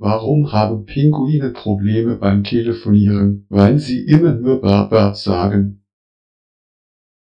Warum haben Pinguine Probleme beim Telefonieren? Weil sie immer nur Baba sagen.